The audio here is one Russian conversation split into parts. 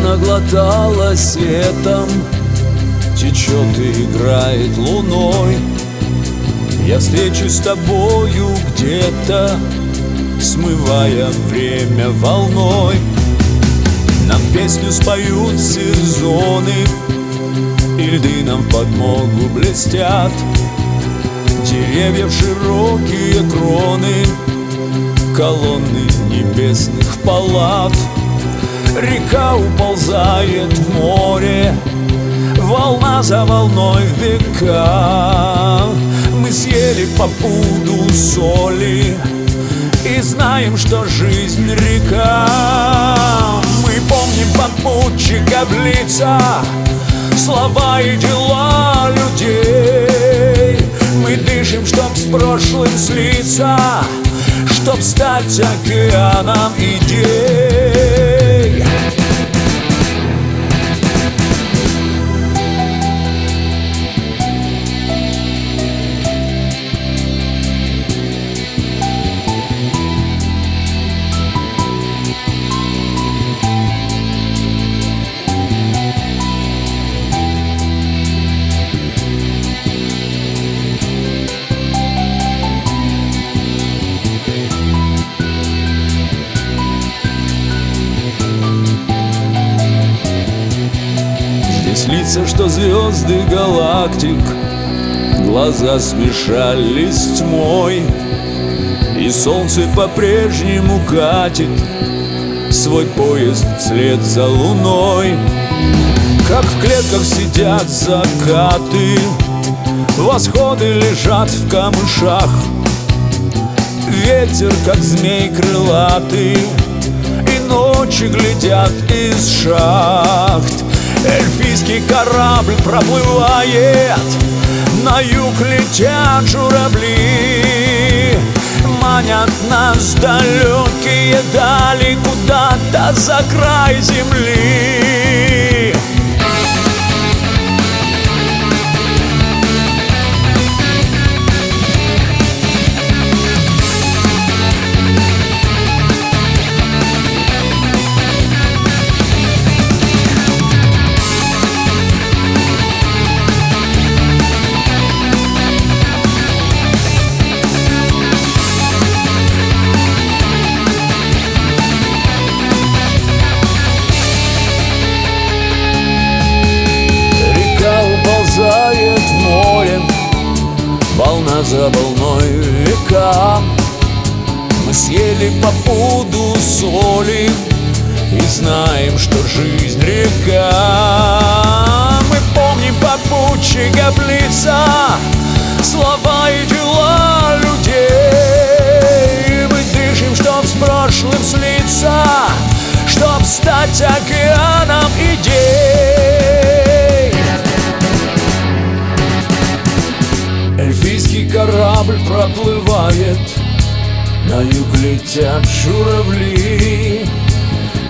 залатала светом. Течет и играет луной. Я встречусь с тобою где-то Смывая время волной. Нам песню споют сезоны И льды нам в подмогу блестят. Деревьев широкие кроны Колонны небесных палат Река уползает в море Волна за волной века. Мы съели по пуду соли И знаем, что жизнь река. Мы помним попутчика в лица Слова и дела людей. Мы дышим, чтоб с прошлым слиться Чтоб стать океаном идей Лица, что звезды галактик Глаза смешались тьмой И солнце по-прежнему катит Свой поезд вслед за луной. Как в клетках сидят закаты Восходы лежат в камышах. Ветер, как змей крылатый И ночи глядят из шахт Эльфийский корабль проплывает. На юг летят журавли Манят нас далекие дали Куда-то за край земли Волна за волной века Мы съели по пуду соли И знаем, что жизнь река. Мы помним попутчика лица Слова и дела людей. Мы дышим, чтоб с прошлым слиться Чтоб стать океаном идей Эльфийский корабль проплывает. На юг летят журавли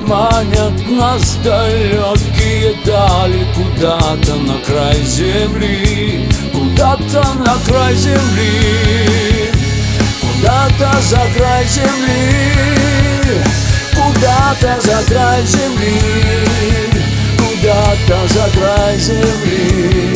Манят нас далекие дали Куда-то на край земли Куда-то на край земли Куда-то за край земли Куда-то за край земли Куда-то за край земли